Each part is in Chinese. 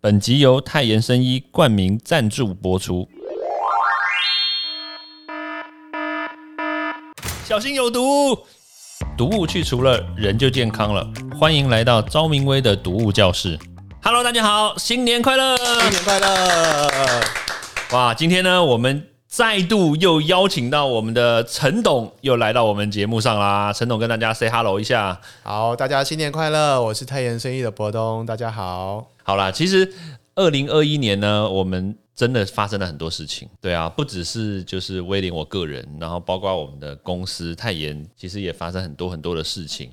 本集由泰妍生医冠名赞助播出。小心有毒！毒物去除了，人就健康了。欢迎来到昭明威的毒物教室。Hello，大家好，新年快乐！新年快乐！哇，今天呢，我们再度又邀请到我们的陈董，又来到我们节目上啦。陈董跟大家 say hello 一下。好，大家新年快乐！我是泰妍生意的博东，大家好。好啦，其实二零二一年呢，我们真的发生了很多事情。对啊，不只是就是威廉我个人，然后包括我们的公司泰妍，其实也发生很多很多的事情。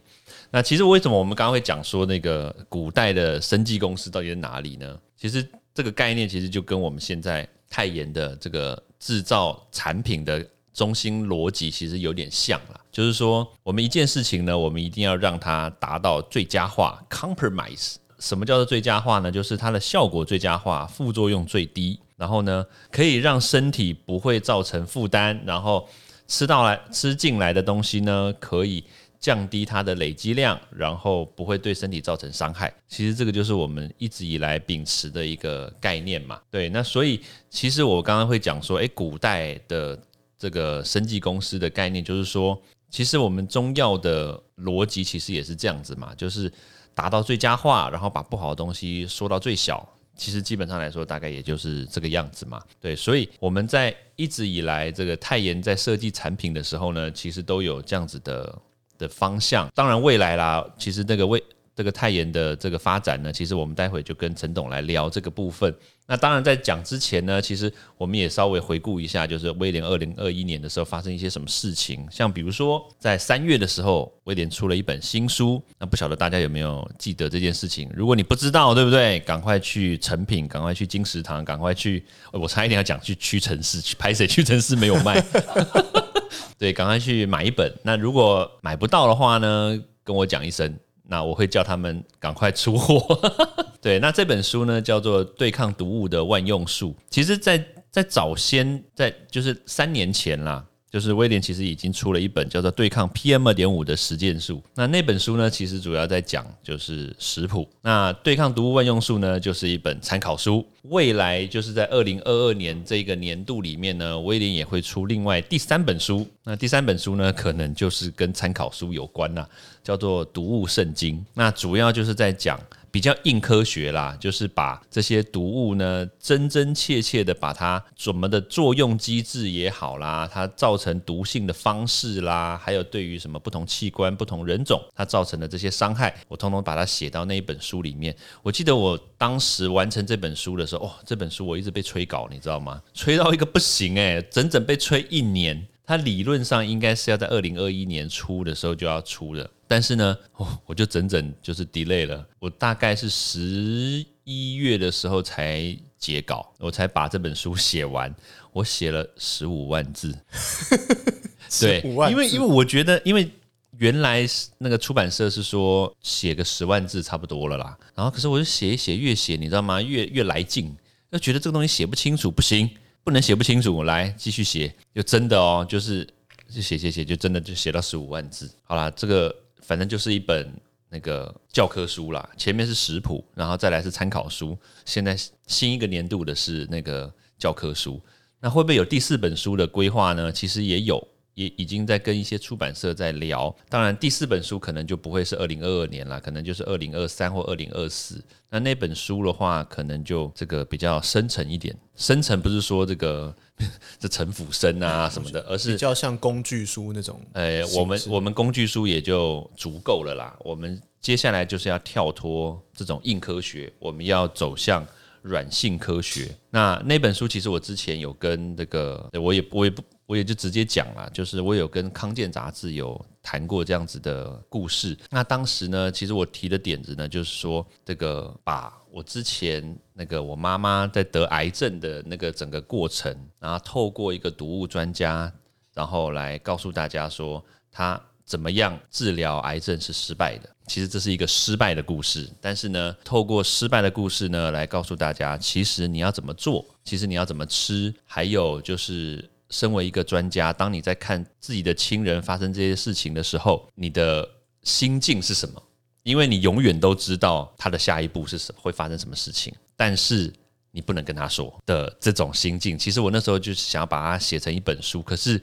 那其实为什么我们刚刚会讲说那个古代的生技公司到底在哪里呢？其实这个概念其实就跟我们现在泰妍的这个制造产品的中心逻辑其实有点像啦。就是说我们一件事情呢，我们一定要让它达到最佳化 （compromise）。什么叫做最佳化呢？就是它的效果最佳化，副作用最低，然后呢，可以让身体不会造成负担，然后吃到来吃进来的东西呢，可以降低它的累积量，然后不会对身体造成伤害。其实这个就是我们一直以来秉持的一个概念嘛。对，那所以其实我刚刚会讲说，诶，古代的这个生技公司的概念，就是说，其实我们中药的逻辑其实也是这样子嘛，就是。达到最佳化，然后把不好的东西说到最小，其实基本上来说，大概也就是这个样子嘛。对，所以我们在一直以来这个泰妍在设计产品的时候呢，其实都有这样子的的方向。当然未来啦，其实那个未这个泰妍的这个发展呢，其实我们待会就跟陈董来聊这个部分。那当然，在讲之前呢，其实我们也稍微回顾一下，就是威廉二零二一年的时候发生一些什么事情。像比如说，在三月的时候，威廉出了一本新书。那不晓得大家有没有记得这件事情？如果你不知道，对不对？赶快去成品，赶快去金石堂，赶快去。我差一点要讲去屈臣氏去拍谁？屈臣氏没有卖。对，赶快去买一本。那如果买不到的话呢，跟我讲一声。那我会叫他们赶快出货。对，那这本书呢叫做《对抗毒物的万用术》。其实，在在早先，在就是三年前啦。就是威廉其实已经出了一本叫做《对抗 PM 二点五的实践术》，那那本书呢，其实主要在讲就是食谱。那《对抗毒物万用术》呢，就是一本参考书。未来就是在二零二二年这个年度里面呢，威廉也会出另外第三本书。那第三本书呢，可能就是跟参考书有关啦，叫做《毒物圣经》。那主要就是在讲。比较硬科学啦，就是把这些毒物呢，真真切切的把它怎么的作用机制也好啦，它造成毒性的方式啦，还有对于什么不同器官、不同人种它造成的这些伤害，我通通把它写到那一本书里面。我记得我当时完成这本书的时候，哦，这本书我一直被催稿，你知道吗？催到一个不行诶，整整被催一年。它理论上应该是要在二零二一年初的时候就要出的，但是呢，哦，我就整整就是 delay 了。我大概是十一月的时候才截稿，我才把这本书写完。我写了十五万字，对，因为因为我觉得，因为原来那个出版社是说写个十万字差不多了啦。然后可是我就写一写，越写你知道吗？越越来劲，就觉得这个东西写不清楚，不行。不能写不清楚，来继续写，就真的哦，就是就写写写，就真的就写到十五万字。好啦，这个反正就是一本那个教科书啦，前面是食谱，然后再来是参考书，现在新一个年度的是那个教科书。那会不会有第四本书的规划呢？其实也有。也已经在跟一些出版社在聊，当然第四本书可能就不会是二零二二年了，可能就是二零二三或二零二四。那那本书的话，可能就这个比较深沉一点。深沉不是说这个 这陈腐生啊什么的，而是比较像工具书那种。呃，我们我们工具书也就足够了啦。我们接下来就是要跳脱这种硬科学，我们要走向软性科学。那那本书其实我之前有跟这个，我也我也不。我也就直接讲了，就是我有跟康健杂志有谈过这样子的故事。那当时呢，其实我提的点子呢，就是说这个把我之前那个我妈妈在得癌症的那个整个过程，然后透过一个毒物专家，然后来告诉大家说他怎么样治疗癌症是失败的。其实这是一个失败的故事，但是呢，透过失败的故事呢，来告诉大家，其实你要怎么做，其实你要怎么吃，还有就是。身为一个专家，当你在看自己的亲人发生这些事情的时候，你的心境是什么？因为你永远都知道他的下一步是什，会发生什么事情。但是你不能跟他说的这种心境。其实我那时候就是想要把它写成一本书，可是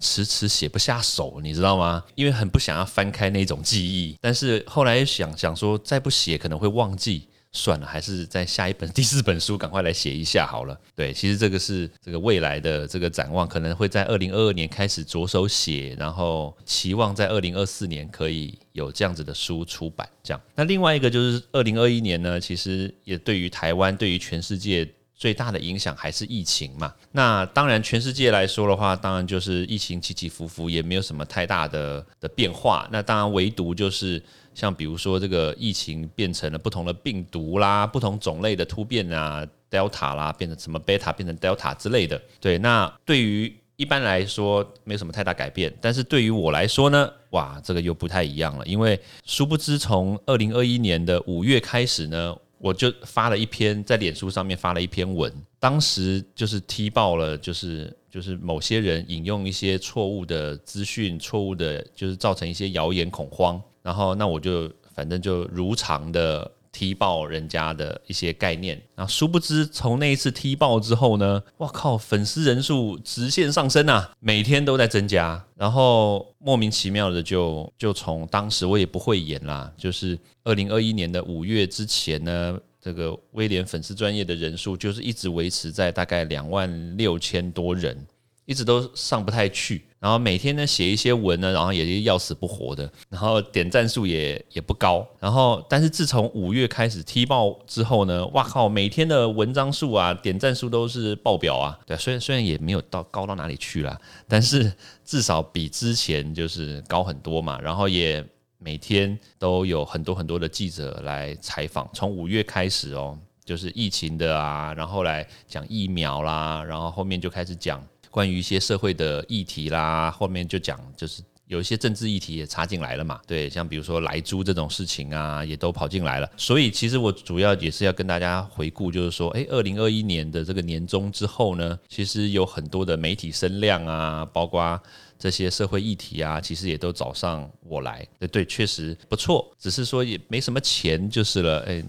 迟迟写不下手，你知道吗？因为很不想要翻开那种记忆，但是后来想想说，再不写可能会忘记。算了，还是在下一本第四本书赶快来写一下好了。对，其实这个是这个未来的这个展望，可能会在二零二二年开始着手写，然后期望在二零二四年可以有这样子的书出版。这样，那另外一个就是二零二一年呢，其实也对于台湾，对于全世界最大的影响还是疫情嘛。那当然，全世界来说的话，当然就是疫情起起伏伏，也没有什么太大的的变化。那当然，唯独就是。像比如说这个疫情变成了不同的病毒啦，不同种类的突变啊，Delta 啦，变成什么 Beta 变成 Delta 之类的。对，那对于一般来说没有什么太大改变，但是对于我来说呢，哇，这个又不太一样了。因为殊不知从二零二一年的五月开始呢，我就发了一篇在脸书上面发了一篇文，当时就是踢爆了，就是就是某些人引用一些错误的资讯，错误的就是造成一些谣言恐慌。然后，那我就反正就如常的踢爆人家的一些概念。然后，殊不知从那一次踢爆之后呢，哇靠，粉丝人数直线上升啊，每天都在增加。然后莫名其妙的就就从当时我也不会演啦，就是二零二一年的五月之前呢，这个威廉粉丝专业的人数就是一直维持在大概两万六千多人。一直都上不太去，然后每天呢写一些文呢，然后也是要死不活的，然后点赞数也也不高，然后但是自从五月开始踢爆之后呢，哇靠，每天的文章数啊，点赞数都是爆表啊，对，虽然虽然也没有到高到哪里去啦，但是至少比之前就是高很多嘛，然后也每天都有很多很多的记者来采访，从五月开始哦，就是疫情的啊，然后来讲疫苗啦，然后后面就开始讲。关于一些社会的议题啦，后面就讲，就是有一些政治议题也插进来了嘛。对，像比如说来租这种事情啊，也都跑进来了。所以其实我主要也是要跟大家回顾，就是说，哎，二零二一年的这个年终之后呢，其实有很多的媒体声量啊，包括这些社会议题啊，其实也都找上我来。对对，确实不错，只是说也没什么钱就是了。哎。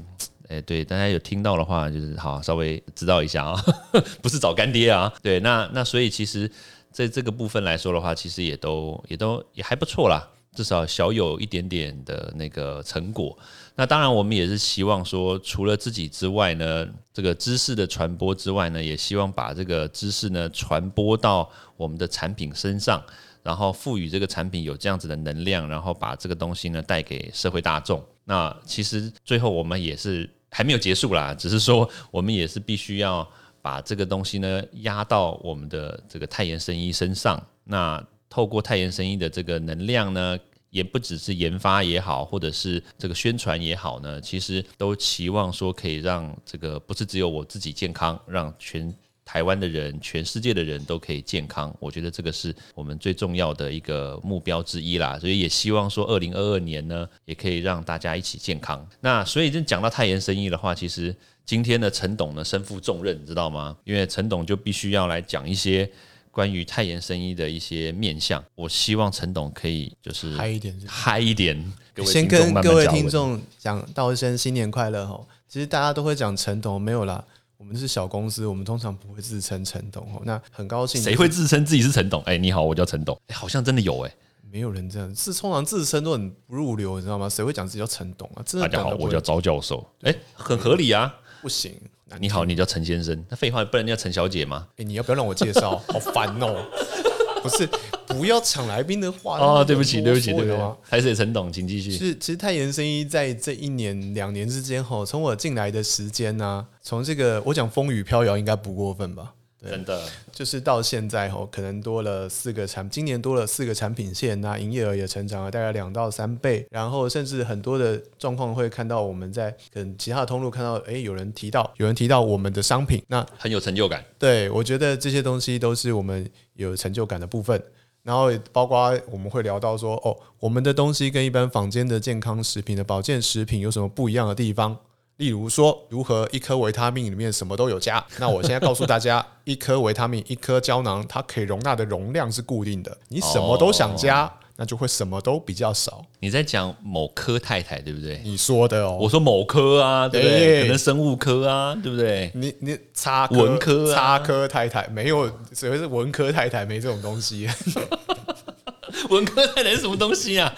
哎，对，大家有听到的话，就是好，稍微知道一下啊，不是找干爹啊。对，那那所以其实在这个部分来说的话，其实也都也都也还不错啦，至少小有一点点的那个成果。那当然，我们也是希望说，除了自己之外呢，这个知识的传播之外呢，也希望把这个知识呢传播到我们的产品身上，然后赋予这个产品有这样子的能量，然后把这个东西呢带给社会大众。那其实最后我们也是还没有结束啦，只是说我们也是必须要把这个东西呢压到我们的这个泰妍生意身上。那透过泰妍生意的这个能量呢，也不只是研发也好，或者是这个宣传也好呢，其实都期望说可以让这个不是只有我自己健康，让全。台湾的人，全世界的人都可以健康，我觉得这个是我们最重要的一个目标之一啦。所以也希望说，二零二二年呢，也可以让大家一起健康。那所以就讲到泰妍生意的话，其实今天的陈董呢身负重任，你知道吗？因为陈董就必须要来讲一些关于泰妍生意的一些面向。我希望陈董可以就是嗨一点，嗨一点。先跟各位听众讲道一声新年快乐哈。其实大家都会讲陈董，没有啦。我们是小公司，我们通常不会自称陈董哦。那很高兴，谁会自称自己是陈董？哎，你好，我叫陈董。哎，好像真的有哎，没有人这样，是通常自称都很不入流，你知道吗？谁会讲自己叫陈董啊？大家好，我叫赵教授。哎，很合理啊。不行，你好，你叫陈先生。那废话，不然叫陈小姐吗？哎，你要不要让我介绍？好烦哦。不是，不要抢来宾的话哦。对不起，对不起，对不起。还是陈董，请继续。是，其实泰妍生意在这一年两年之间，哈，从我进来的时间呢，从这个我讲风雨飘摇，应该不过分吧？真的，就是到现在吼，可能多了四个产，今年多了四个产品线，那营业额也成长了大概两到三倍，然后甚至很多的状况会看到我们在可能其他的通路看到，哎，有人提到，有人提到我们的商品，那很有成就感。对，我觉得这些东西都是我们有成就感的部分，然后包括我们会聊到说，哦，我们的东西跟一般坊间的健康食品的保健食品有什么不一样的地方？例如说，如何一颗维他命里面什么都有加？那我现在告诉大家，一颗维他命，一颗胶囊，它可以容纳的容量是固定的。你什么都想加，那那就会什么都比较少。你在讲某科太太对不对？你说的哦，我说某科啊，对不对？哎可能生物科啊，对不对？你你插科文科啊插科太太没有，所谓是文科太太没这种东西，文科太太是什么东西啊？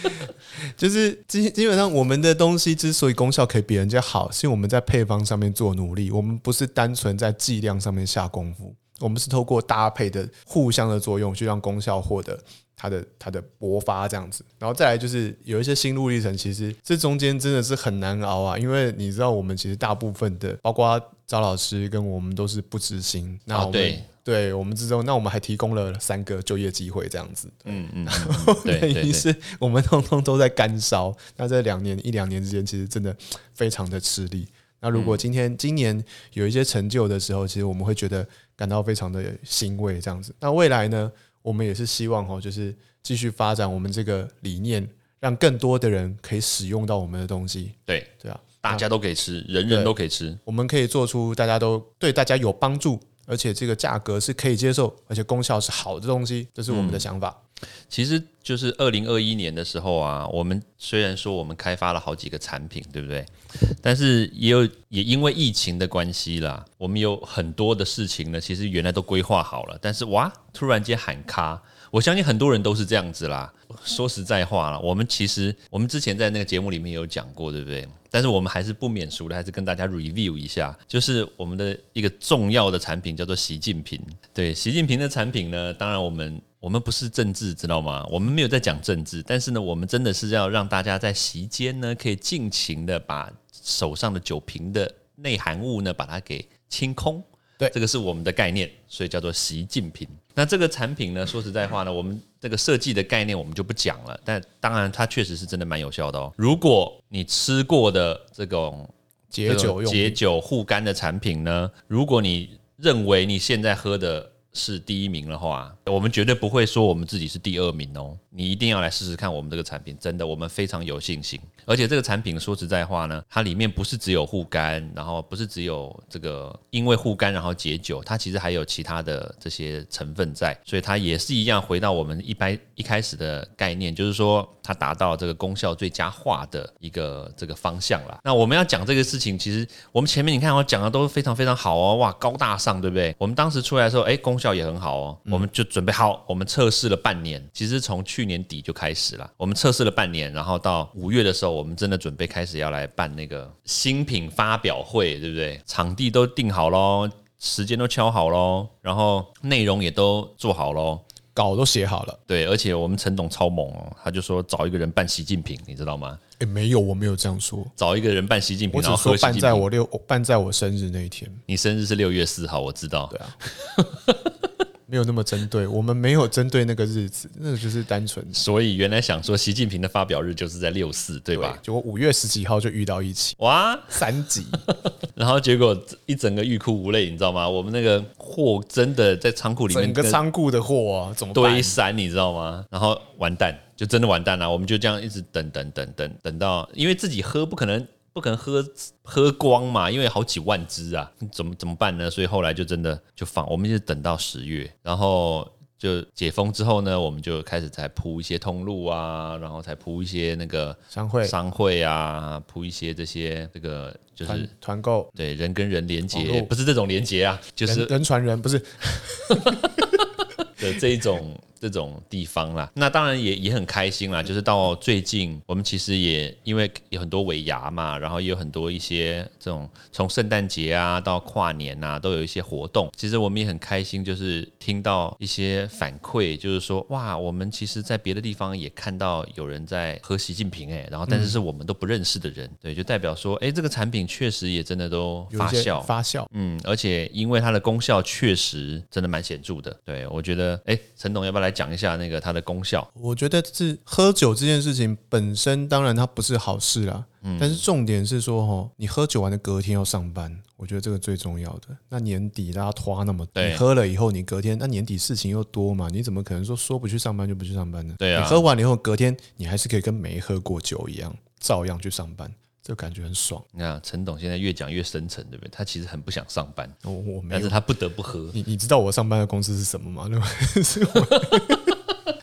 就是基基本上我们的东西之所以功效可以比人家好，是因为我们在配方上面做努力，我们不是单纯在剂量上面下功夫，我们是透过搭配的互相的作用去让功效获得。它的它的勃发这样子，然后再来就是有一些心路历程，其实这中间真的是很难熬啊，因为你知道我们其实大部分的，包括赵老师跟我们都是不执行，那我们、哦对对我们之中，那我们还提供了三个就业机会这样子，嗯嗯，对于是我们通通都在干烧。那这两年一两年之间，其实真的非常的吃力。那如果今天、今年有一些成就的时候，其实我们会觉得感到非常的欣慰，这样子。那未来呢，我们也是希望哦，就是继续发展我们这个理念，让更多的人可以使用到我们的东西，对，对啊，大家都可以吃，人人都可以吃。我们可以做出大家都对大家有帮助，而且这个价格是可以接受，而且功效是好的东西，这是我们的想法。其实就是二零二一年的时候啊，我们虽然说我们开发了好几个产品，对不对？但是也有也因为疫情的关系啦，我们有很多的事情呢，其实原来都规划好了，但是哇，突然间喊卡。我相信很多人都是这样子啦。说实在话了，我们其实我们之前在那个节目里面有讲过，对不对？但是我们还是不免俗的，还是跟大家 review 一下，就是我们的一个重要的产品叫做习近平。对，习近平的产品呢，当然我们我们不是政治，知道吗？我们没有在讲政治，但是呢，我们真的是要让大家在席间呢，可以尽情的把手上的酒瓶的内含物呢，把它给清空。对这个是我们的概念，所以叫做习近平。那这个产品呢，说实在话呢，我们这个设计的概念我们就不讲了，但当然它确实是真的蛮有效的哦。如果你吃过的这种解酒用解酒护肝的产品呢，如果你认为你现在喝的是第一名的话，我们绝对不会说我们自己是第二名哦。你一定要来试试看我们这个产品，真的，我们非常有信心。而且这个产品说实在话呢，它里面不是只有护肝，然后不是只有这个因为护肝然后解酒，它其实还有其他的这些成分在，所以它也是一样回到我们一般一开始的概念，就是说它达到这个功效最佳化的一个这个方向啦。那我们要讲这个事情，其实我们前面你看我讲的都非常非常好哦，哇，高大上，对不对？我们当时出来的时候，哎，功效也很好哦，我们就准备好，我们测试了半年，其实从去年底就开始了，我们测试了半年，然后到五月的时候，我们真的准备开始要来办那个新品发表会，对不对？场地都定好喽。时间都敲好喽，然后内容也都做好喽，稿都写好了。对，而且我们陈董超猛哦，他就说找一个人扮习近平，你知道吗？诶，没有，我没有这样说，找一个人扮习近平，我只说办。在我六办在我生日那一天，你生日是六月四号，我知道。对啊，没有那么针对，我们没有针对那个日子，那个就是单纯所以原来想说习近平的发表日就是在六四，对吧？结果五月十几号就遇到一起哇，三级，然后结果一整个欲哭无泪，你知道吗？我们那个货真的在仓库里面整个仓库的货啊，怎么堆？山，你知道吗？然后完蛋，就真的完蛋了。我们就这样一直等等等等等到，因为自己喝不可能不可能喝喝光嘛，因为好几万只啊，怎么怎么办呢？所以后来就真的就放，我们就等到十月，然后。就解封之后呢，我们就开始才铺一些通路啊，然后才铺一些那个商会商会啊，铺一些这些这个就是团团购，对人跟人连网接，不是这种连接啊，就是人人传人，不是 的这一种这种地方啦。那当然也也很开心啦，就是到最近我们其实也因为有很多尾牙嘛，然后也有很多一些这种从圣诞节啊到跨年啊都有一些活动。其实我们也很开心，就是听到一些反馈，就是说哇，我们其实在别的地方也看到有人在喝习近平哎、然后但是是我们都不认识的人，对，就代表说哎、这个产品确实也真的都发酵。发酵。嗯，而且因为它的功效确实真的蛮显著的，对我觉得，哎，陈董要不要来讲一下那个它的功效？我觉得是喝酒这件事情本身，当然它不是好事啦。嗯但是重点是说，哈，你喝酒完的隔天要上班，我觉得这个最重要的。那年底大家拖那么，多你喝了以后，你隔天那年底事情又多嘛，你怎么可能说说不去上班就不去上班呢？对啊你喝完了以后，隔天你还是可以跟没喝过酒一样，照样去上班，这感觉很爽。你看陈董现在越讲越深沉，对不对？他其实很不想上班，我我没有但是。他不得不喝。你你知道我上班的公司是什么吗？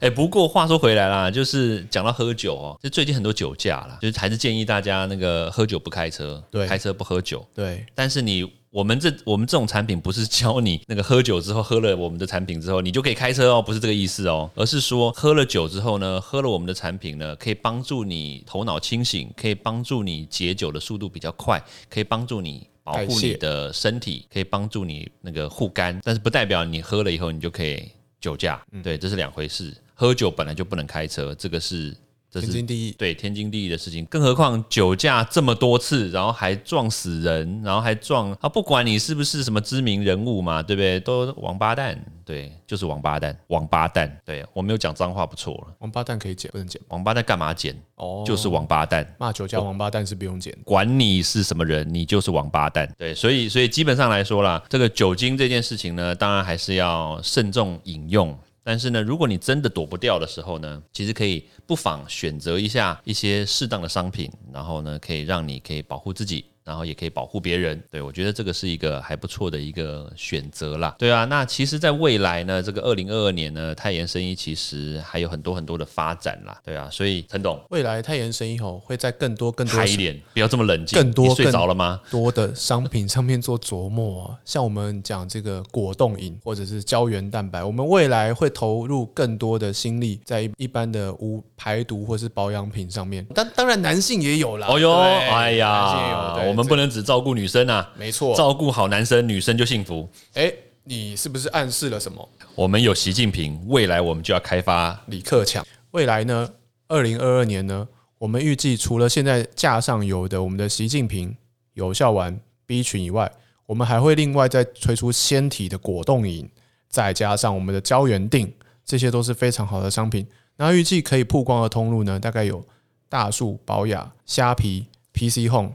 哎，不过话说回来啦，就是讲到喝酒哦，就最近很多酒驾啦，就是还是建议大家那个喝酒不开车，对开车不喝酒。对，但是你我们这我们这种产品不是教你那个喝酒之后喝了我们的产品之后你就可以开车哦，不是这个意思哦，而是说喝了酒之后呢，喝了我们的产品呢，可以帮助你头脑清醒，可以帮助你解酒的速度比较快，可以帮助你。保护你的身体，可以帮助你那个护肝，但是不代表你喝了以后你就可以酒驾，嗯对，这是两回事。喝酒本来就不能开车，这个是这是天经地义。对天经地义的事情，更何况酒驾这么多次，然后还撞死人，然后还撞啊，不管你是不是什么知名人物嘛，对不对？都王八蛋，对，就是王八蛋，王八蛋，对我没有讲脏话不错了，王八蛋可以剪，不能剪王八蛋干嘛剪？哦，就是王八蛋。骂酒驾王八蛋是不用剪。管你是什么人，你就是王八蛋。对，所以所以基本上来说啦，这个酒精这件事情呢，当然还是要慎重饮用。但是呢，如果你真的躲不掉的时候呢，其实可以不妨选择一下一些适当的商品，然后呢，可以让你可以保护自己。然后也可以保护别人，对我觉得这个是一个还不错的一个选择啦。对啊，那其实，在未来呢，这个二零二二年呢，泰妍生意其实还有很多很多的发展啦。对啊，所以陈董未来泰妍生意吼会在更多更多嗨一点，不要这么冷静。更多你睡更着了吗？多的商品上面做琢磨啊，像我们讲这个果冻饮或者是胶原蛋白，我们未来会投入更多的心力在一一般的无排毒或是保养品上面。当当然男性也有啦，哦哟，对哎男性也有呀，们不能只照顾女生啊，没错。照顾好男生，女生就幸福。哎，你是不是暗示了什么？我们有习近平，未来我们就要开发李克强。未来呢，二零二二年呢，我们预计除了现在架上有的我们的习近平有效丸 B 群以外，我们还会另外再推出纤体的果冻饮，再加上我们的胶原定，这些都是非常好的商品。那预计可以曝光的通路呢，大概有大树、宝雅、虾皮、PC Home、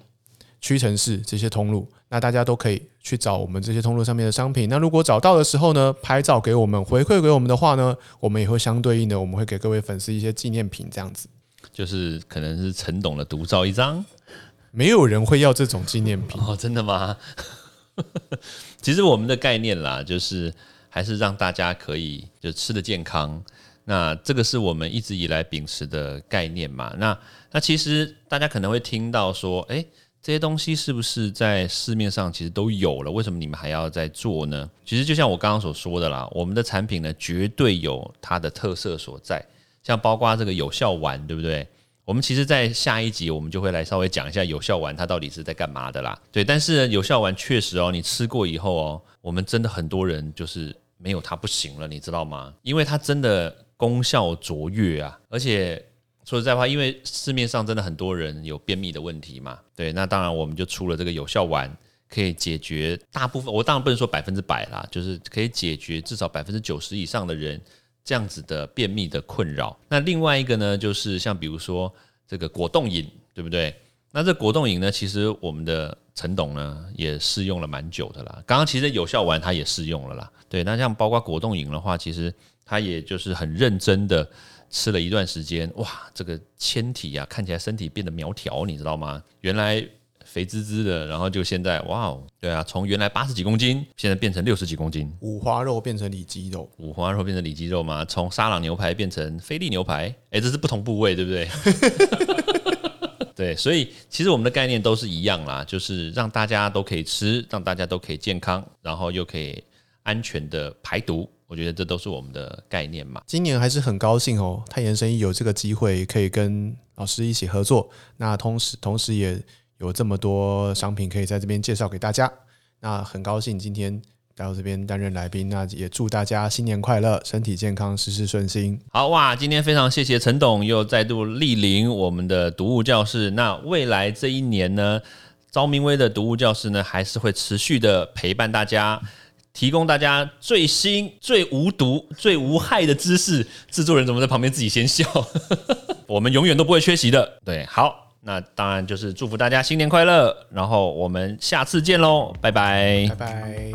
屈臣氏这些通路。那大家都可以去找我们这些通路上面的商品。那如果找到的时候呢，拍照给我们回馈给我们的话呢，我们也会相对应的，我们会给各位粉丝一些纪念品，这样子。就是可能是陈董的独照一张没有人会要这种纪念品，哦，真的吗？其实我们的概念啦，就是还是让大家可以就吃的健康。那这个是我们一直以来秉持的概念嘛。那那其实大家可能会听到说，诶，这些东西是不是在市面上其实都有了？为什么你们还要再做呢？其实就像我刚刚所说的啦，我们的产品呢，绝对有它的特色所在。像包括这个有效丸，对不对？我们其实，在下一集我们就会来稍微讲一下有效丸它到底是在干嘛的啦。对，但是呢有效丸确实哦，你吃过以后哦，我们真的很多人就是没有它不行了，你知道吗？因为它真的功效卓越啊，而且说实在话，因为市面上真的很多人有便秘的问题嘛，对，那当然我们就出了这个有效丸。可以解决大部分，我当然不能说百分之百啦，就是可以解决至少百分之九十以上的人这样子的便秘的困扰。那另外一个呢，就是像比如说这个果冻饮，对不对？那这果冻饮呢，其实我们的陈董呢也试用了蛮久的啦。刚刚其实有效丸他也试用了啦，对。那像包括果冻饮的话，其实他也就是很认真的吃了一段时间，哇，这个纤体啊，看起来身体变得苗条，你知道吗？原来。肥滋滋的，然后就现在，哇哦，对啊，从原来八十几公斤，现在变成六十几公斤。五花肉变成里脊肉，五花肉变成里脊肉嘛，从沙朗牛排变成菲力牛排，哎，这是不同部位，对不对？对，所以其实我们的概念都是一样啦，就是让大家都可以吃，让大家都可以健康，然后又可以安全的排毒。我觉得这都是我们的概念嘛。今年还是很高兴哦，太妍生意有这个机会可以跟老师一起合作，那同时同时也。有这么多商品可以在这边介绍给大家，那很高兴今天到这边担任来宾，那也祝大家新年快乐，身体健康，事事顺心。好哇，今天非常谢谢陈董又再度莅临我们的读物教室。那未来这一年呢，昭明威的读物教室呢，还是会持续的陪伴大家，提供大家最新、最无毒、最无害的知识。制作人怎么在旁边自己先笑？我们永远都不会缺席的。对，好。那当然就是祝福大家新年快乐，然后我们下次见喽，拜拜，拜拜。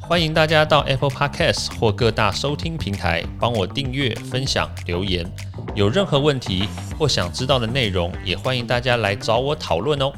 欢迎大家到 Apple Podcast 或各大收听平台帮我订阅、分享、留言。有任何问题或想知道的内容，也欢迎大家来找我讨论哦。